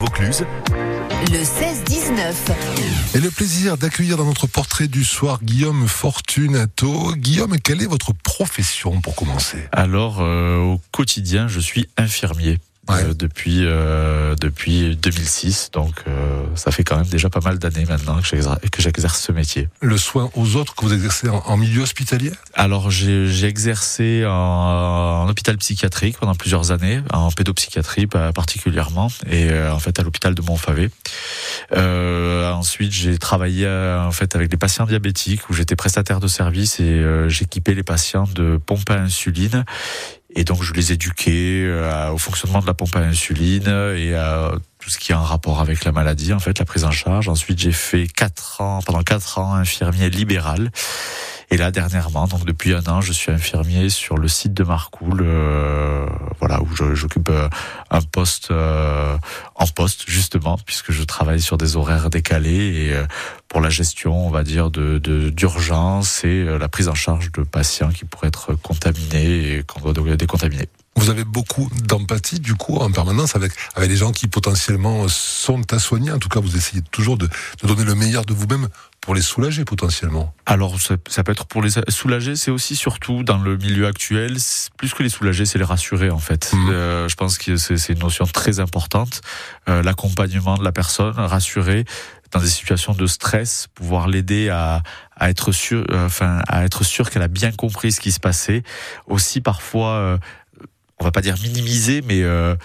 Vaucluse. Le 16-19. Et le plaisir d'accueillir dans notre portrait du soir Guillaume Fortunato. Guillaume, quelle est votre profession pour commencer? Alors, euh, au quotidien, je suis infirmier. Ouais. euh, depuis euh, depuis 2006 donc euh, ça fait quand même déjà pas mal d'années maintenant que j'exerce, ce métier. Le soin aux autres que vous exercez en, en milieu hospitalier? Alors j'ai exercé en, en hôpital psychiatrique pendant plusieurs années en pédopsychiatrie particulièrement et en fait à l'hôpital de Montfavet. Euh, ensuite j'ai travaillé en fait avec des patients diabétiques où j'étais prestataire de service et euh, j'équipais les patients de pompes à insuline et donc je les éduquais euh, au fonctionnement de la pompe à insuline et à tout ce qui est en rapport avec la maladie, en fait, la prise en charge. Ensuite, j'ai fait quatre ans, pendant quatre ans, infirmier libéral. Et là, dernièrement, donc depuis un an, je suis infirmier sur le site de Marcoule, euh, où j'occupe euh, un poste euh, en poste justement, puisque je travaille sur des horaires décalés et euh, pour la gestion, on va dire, de d'urgence et la prise en charge de patients qui pourraient être contaminés et qu'on doit décontaminer. Vous avez beaucoup d'empathie, du coup, en permanence avec, avec les gens qui potentiellement sont à soigner. En tout cas, vous essayez toujours de, de donner le meilleur de vous-même pour les soulager potentiellement. Alors ça, ça peut être pour les soulager, c'est aussi surtout dans le milieu actuel, plus que les soulager, c'est les rassurer en fait. Mhm. Euh, je pense que c'est c'est une notion très importante, euh, l'accompagnement de la personne, rassurer dans des situations de stress, pouvoir l'aider à, à être sûr, euh, enfin à être sûr qu'elle a bien compris ce qui se passait. Aussi parfois. On va pas dire minimiser, mais euh,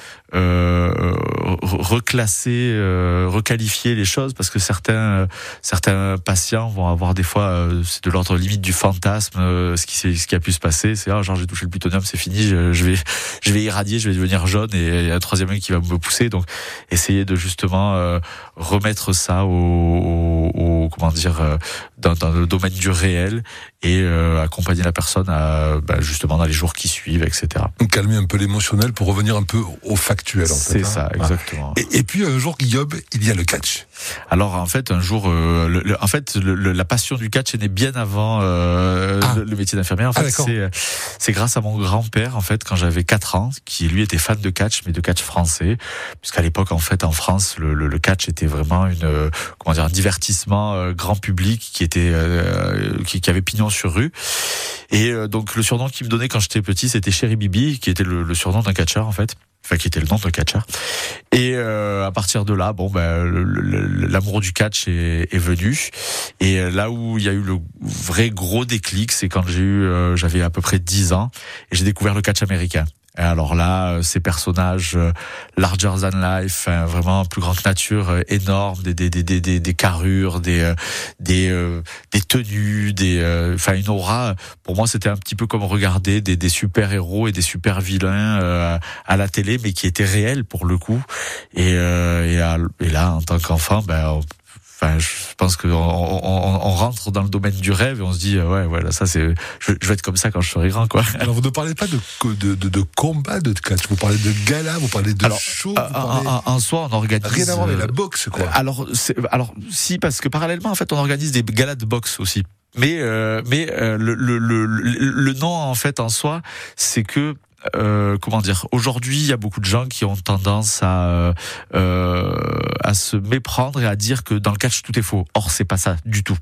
reclasser, euh, requalifier les choses, parce que certains euh, certains patients vont avoir des fois, euh, c'est de l'ordre limite du fantasme, euh, ce qui ce qui a pu se passer, c'est ah genre j'ai touché le plutonium, c'est fini, je, vais je vais irradier, je vais devenir jaune, et il y a un troisième qui va me pousser, donc essayer de justement euh, remettre ça au, comment dire euh, dans, le domaine du réel et euh, accompagner la personne bah, justement dans les jours qui suivent, etc. Calmer un peu l'émotionnel pour revenir un peu au factuel, en fait. C'est hein. ça, Ah. exactement. Et, et puis, un jour, Guillaume, il y a le catch. Alors en fait un jour, euh, le- le- en fait le- le- la passion du catch est née bien avant euh, Ah. le, métier d'infirmière. En Ah, fait d'accord. c'est c'est grâce à mon grand père en fait quand j'avais 4 ans, qui lui était fan de catch mais de catch français, puisqu'à l'époque en fait en France le, le, le catch était vraiment une euh, comment dire un divertissement euh, grand public qui était euh, qui, qui avait pignon sur rue. Et euh, donc le surnom qu'il me donnait quand j'étais petit c'était Chéri Bibi, qui était le, le surnom d'un catcheur en fait. Enfin, qui était le nom d'un catcheur. Et euh, à partir de là, bon, ben, l'amour du catch est, est venu. Et euh, là où il y a eu le vrai gros déclic, c'est quand j'ai eu, euh, j'avais à peu près 10 ans, et j'ai découvert le catch américain. Alors là, euh, ces personnages euh, larger than life, hein, vraiment plus grand que nature, euh, énormes, des des des des des, carrures, des des des tenues, des enfin une aura. Pour moi, c'était un petit peu comme regarder des des super héros et des super vilains à la télé, mais qui étaient réels pour le coup. Et et, à- et en tant qu'enfant, ben on- Enfin, je pense qu'on on, rentre dans le domaine du rêve et on se dit euh, ouais, ouais, là, ça c'est, je, vais- je vais être comme ça quand je serai grand, quoi. Alors, vous ne parlez pas de, de, de, de combat de catch, vous parlez de gala, vous parlez de Alors, show, vous En, parlez... en- en soi, on organise. Rien à voir avec la euh, boxe, quoi. Alors, alors si parce que parallèlement, en fait, on organise des galas de boxe aussi. Mais euh, mais euh, le, le, le- le nom en fait en soi, c'est que euh, comment dire Aujourd'hui, il y a beaucoup de gens qui ont tendance à euh, euh, à se méprendre et à dire que dans le catch tout est faux. Or, c'est pas ça du tout.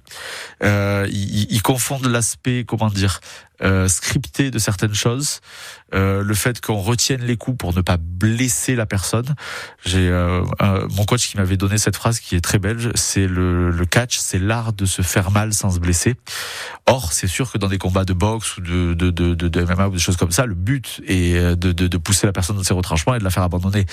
Euh, ils, ils confondent l'aspect comment dire euh, scripté de certaines choses, euh, le fait qu'on retienne les coups pour ne pas blesser la personne. J'ai euh, mon coach qui m'avait donné cette phrase qui est très belge, c'est le, le catch, c'est l'art de se faire mal sans se blesser. Or, c'est sûr que dans des combats de boxe ou de, de, de, de, de MMA ou des choses comme ça, le but est euh, de, de, de pousser la personne dans ses retranchements et de la faire abandonner.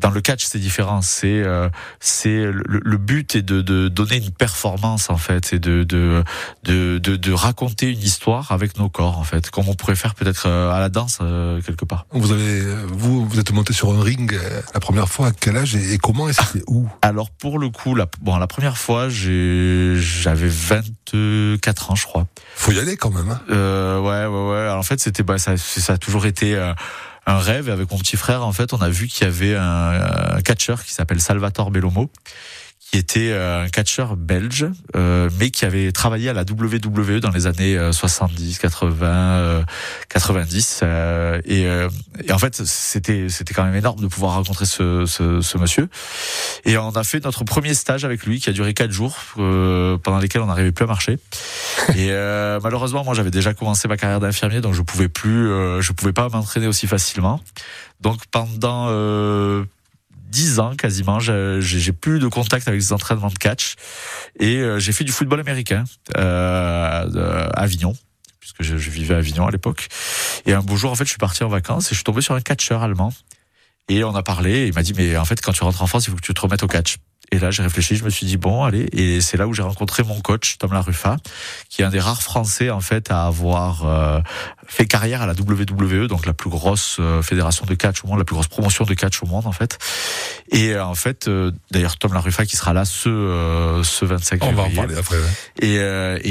Dans le catch, c'est différent. C'est euh, c'est le, le but est de, de donner une performance en fait et de de, de de de raconter une histoire avec nos corps en fait, comme on pourrait faire peut-être euh, à la danse euh, quelque part. Vous avez, vous, vous êtes monté sur un ring euh, la première fois à quel âge et, et comment et c'était où? Alors pour le coup, la, bon, la première fois, j'ai j'avais 24 ans, je crois. Faut y aller quand même. Hein. Euh, ouais, ouais, ouais. Alors, en fait, c'était, bah, ça, ça a toujours été euh, un rêve. Et avec mon petit frère, en fait, on a vu qu'il y avait un, un catcheur qui s'appelle Salvatore Bellomo, qui était un catcheur belge, mais qui avait travaillé à la WWE dans les années 70, 80, 90. Et, et, en fait, c'était c'était quand même énorme de pouvoir rencontrer ce, ce, ce, monsieur. Et on a fait notre premier stage avec lui, qui a duré quatre jours, pendant lesquels on n'arrivait plus à marcher. Et malheureusement, moi, j'avais déjà commencé ma carrière d'infirmier, donc je pouvais plus, je pouvais pas m'entraîner aussi facilement. Donc pendant euh, 10 ans quasiment, j'ai plus de contact avec les entraînements de catch et euh, j'ai fait du football américain euh, à Avignon puisque je, je, vivais à Avignon à l'époque. Et un beau jour, en fait, je suis parti en vacances et je suis tombé sur un catcheur allemand. Et on a parlé. Et il m'a dit, mais en fait, quand tu rentres en France, il faut que tu te remettes au catch. Et là, j'ai réfléchi, je me suis dit bon, allez, et c'est là où j'ai rencontré mon coach Tom Laruffa, qui est un des rares Français en fait à avoir euh, fait carrière à la WWE, donc la plus grosse euh, fédération de catch au monde, la plus grosse promotion de catch au monde en fait. Et euh, en fait, d'ailleurs Tom Laruffa qui sera là ce ce 25 On février. va en parler après. Ouais. Et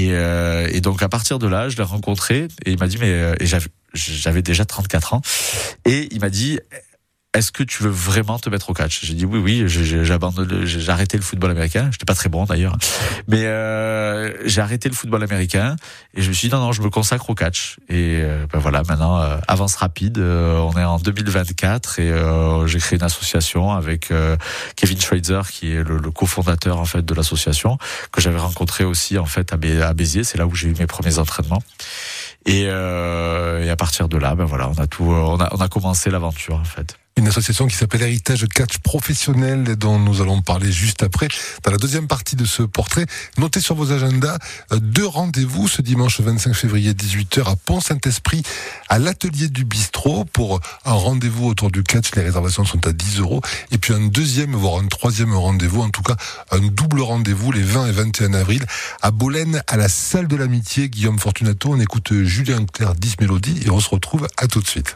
et et donc à partir de là, je l'ai rencontré et il m'a dit mais et j'avais déjà 34 ans et il m'a dit est-ce que tu veux vraiment te mettre au catch? J'ai dit oui, oui. J'ai abandonné, j'ai arrêté le football américain. J'étais pas très bon d'ailleurs, mais euh, j'ai arrêté le football américain et je me suis dit non, non, je me consacre au catch. Et euh, ben voilà, maintenant euh, avance rapide. Euh, on est en 2024 et j'ai créé une association avec Kevin Schweitzer qui est le, le cofondateur en fait de l'association que j'avais rencontré aussi en fait à, à Béziers. C'est là où j'ai eu mes premiers entraînements. Et, et à partir de là, ben voilà, on a tout, on a, on a commencé l'aventure en fait une association qui s'appelle Héritage Catch Professionnel dont nous allons parler juste après dans la deuxième partie de ce portrait. Notez sur vos agendas deux rendez-vous ce dimanche 25 février 18h à Pont-Saint-Esprit à l'atelier du bistrot pour un rendez-vous autour du catch. Les réservations sont à 10 euros. Et puis un deuxième, voire un troisième rendez-vous, en tout cas un double rendez-vous les 20 et 21 avril à Bolène à la salle de l'amitié. Guillaume Fortunato, on écoute Julien Clerc 10 Mélodies et on se retrouve à tout de suite.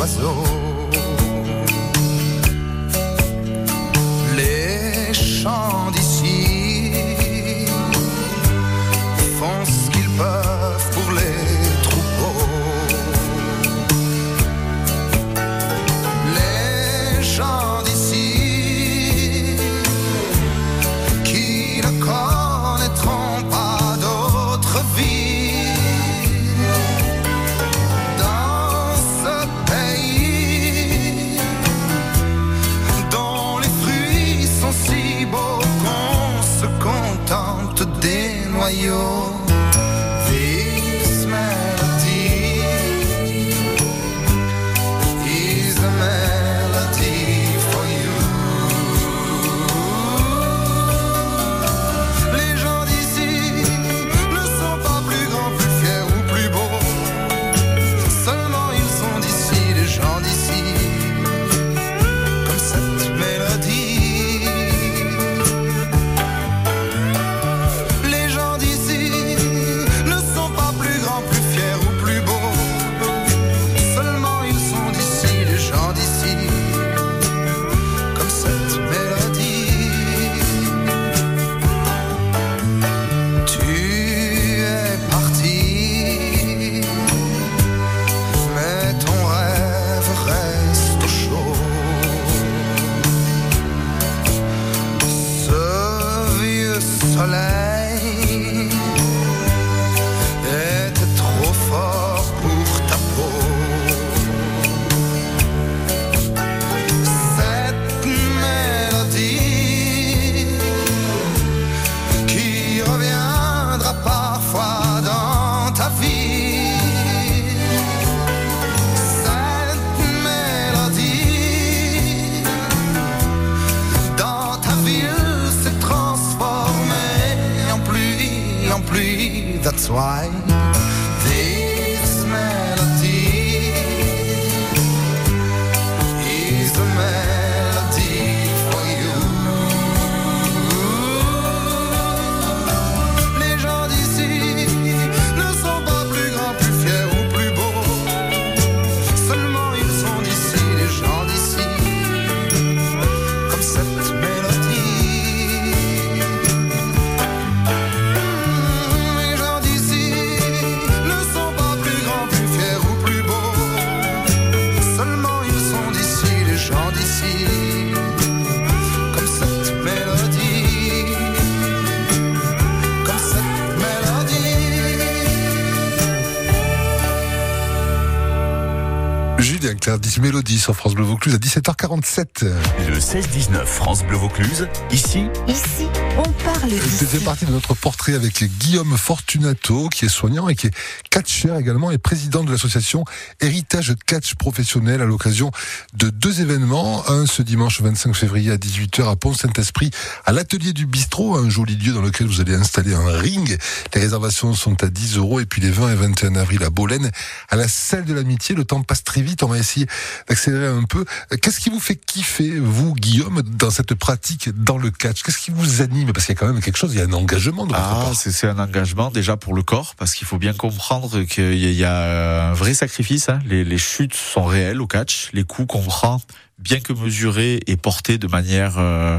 oiseaux. 10 Mélodie sur France Bleu Vaucluse à 17h47. Le 16-19 France Bleu Vaucluse, ici, Ici, parle Deuxième d'ici. partie de notre portrait avec Guillaume Fortunato, qui est soignant et qui est catcheur également et président de l'association Héritage Catch Professionnel à l'occasion de deux événements. Un ce dimanche 25 février à 18h à Pont-Saint-Esprit, à l'atelier du bistrot, un joli lieu dans lequel vous allez installer un ring. Les réservations sont à 10 euros et puis les 20 et 21 avril à Bolène, à la salle de l'amitié. Le temps passe très vite, on va essayer d'accélérer un peu. Qu'est-ce qui vous fait kiffer, vous, Guillaume, dans cette pratique, dans le catch? Qu'est-ce qui vous anime? Parce qu'il y a quand même quelque chose, il y a un engagement de votre Ah, part. c'est un engagement déjà pour le corps, parce qu'il faut bien comprendre qu'il y a- il y a un vrai sacrifice. hein. Les, les chutes sont réelles au catch. Les coups qu'on prend, bien que mesurés et portés de manière euh,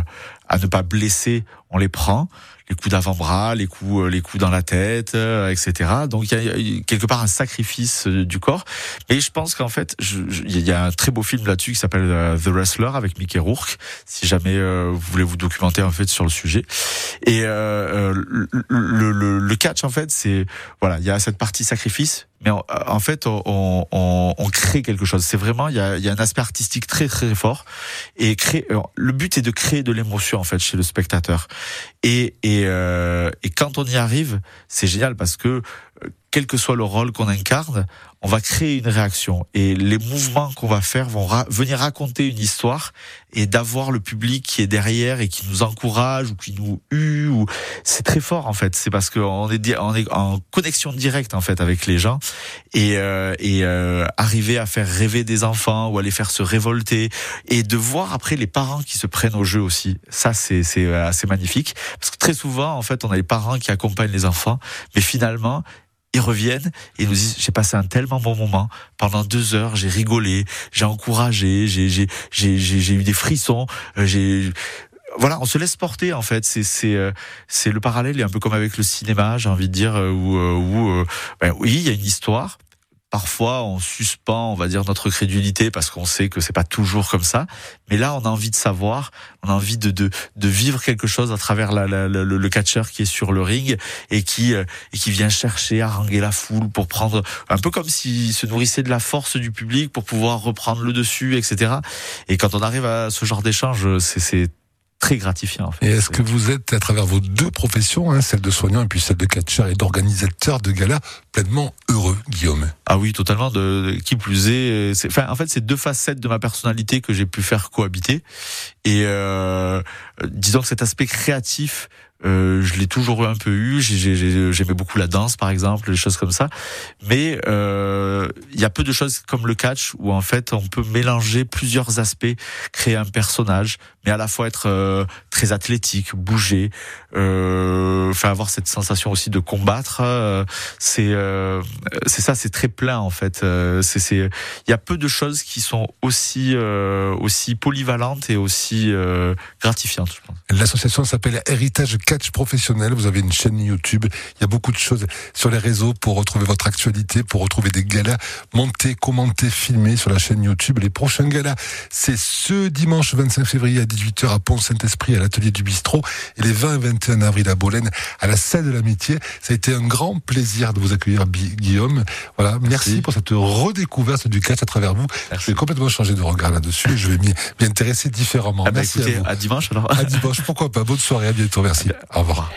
à ne pas blesser, on les prend. Les coups d'avant-bras, les coups, euh, les coups dans la tête, euh, etc. Donc il y, a- quelque part un sacrifice euh, du corps. Et je pense qu'en fait, il y a un très beau film là-dessus qui s'appelle The Wrestler avec Mickey Rourke. Si jamais vous voulez vous documenter en fait sur le sujet. Et euh, le, le- le catch en fait, c'est voilà, il y a cette partie sacrifice, mais en, en fait, on, on, on crée quelque chose. C'est vraiment, il y a, y a un aspect artistique très très fort. Et créer, euh, le but est de créer de l'émotion en fait chez le spectateur. Et et, euh, et quand on y arrive, c'est génial parce que euh, quel que soit le rôle qu'on incarne, on va créer une réaction et les mouvements qu'on va faire vont venir raconter une histoire et d'avoir le public qui est derrière et qui nous encourage ou qui nous hue ou c'est très fort en fait. C'est parce qu'on est est en connexion directe en fait avec les gens et euh, et euh, arriver à faire rêver des enfants ou à les faire se révolter et de voir après les parents qui se prennent au jeu aussi. Ça c'est c'est euh, assez magnifique parce que très souvent en fait on a les parents qui accompagnent les enfants mais finalement ils reviennent et ils nous disent j'ai passé un tellement bon moment pendant deux heures j'ai rigolé j'ai encouragé j'ai j'ai j'ai j'ai eu des frissons euh, j'ai voilà, on se laisse porter en fait. C'est c'est euh, c'est le parallèle est un peu comme avec le cinéma, j'ai envie de dire euh, où où ben oui, il y a une histoire. Parfois, on suspend, on va dire, notre crédulité parce qu'on sait que c'est pas toujours comme ça. Mais là, on a envie de savoir, on a envie de de, de vivre quelque chose à travers le, le catcheur qui est sur le ring et qui euh, et qui vient chercher haranguer la foule pour prendre un peu comme s'il se nourrissait de la force du public pour pouvoir reprendre le dessus, etc. Et quand on arrive à ce genre d'échange, c'est très gratifiant. En fait. Et est-ce que vous êtes, à travers vos deux professions, hein, celle de soignant et puis celle de catcheur et d'organisateur de gala, pleinement heureux, Guillaume? Ah oui, totalement. De, de- qui plus est, euh, enfin, en fait, c'est deux facettes de ma personnalité que j'ai pu faire cohabiter. Et euh, disons que cet aspect créatif, euh, je l'ai toujours un peu eu. J'ai- j'ai- j'ai- J'aimais beaucoup la danse, par exemple, des choses comme ça. Mais euh, il y a peu de choses comme le catch où en fait on peut mélanger plusieurs aspects, créer un personnage, mais à la fois être euh, très athlétique, bouger, euh, enfin avoir cette sensation aussi de combattre. euh, c'est euh, c'est ça, c'est très plein en fait. Euh, c'est c'est il y a peu de choses qui sont aussi euh, aussi polyvalentes et aussi euh, gratifiantes. L'association s'appelle Héritage Catch Professionnel. Vous avez une chaîne YouTube. Il y a beaucoup de choses sur les réseaux pour retrouver votre actualité, pour retrouver des galas montés, commentés, filmés sur la chaîne YouTube. Les prochains galas, c'est ce dimanche 25 février à 18h à Pont-Saint-Esprit, à l'atelier du bistrot, et les 20 et 21 avril à Bolène, à la salle de l'amitié. Ça a été un grand plaisir de vous accueillir, Guillaume. Voilà. Merci, pour cette redécouverte du catch à travers vous. Je vais complètement changer de regard là-dessus. et Je vais m'y m'y intéresser différemment. Ah bah Merci écoutez, à vous. à dimanche alors. À dimanche, pourquoi pas. Bonne soirée, à bientôt, merci. Au revoir.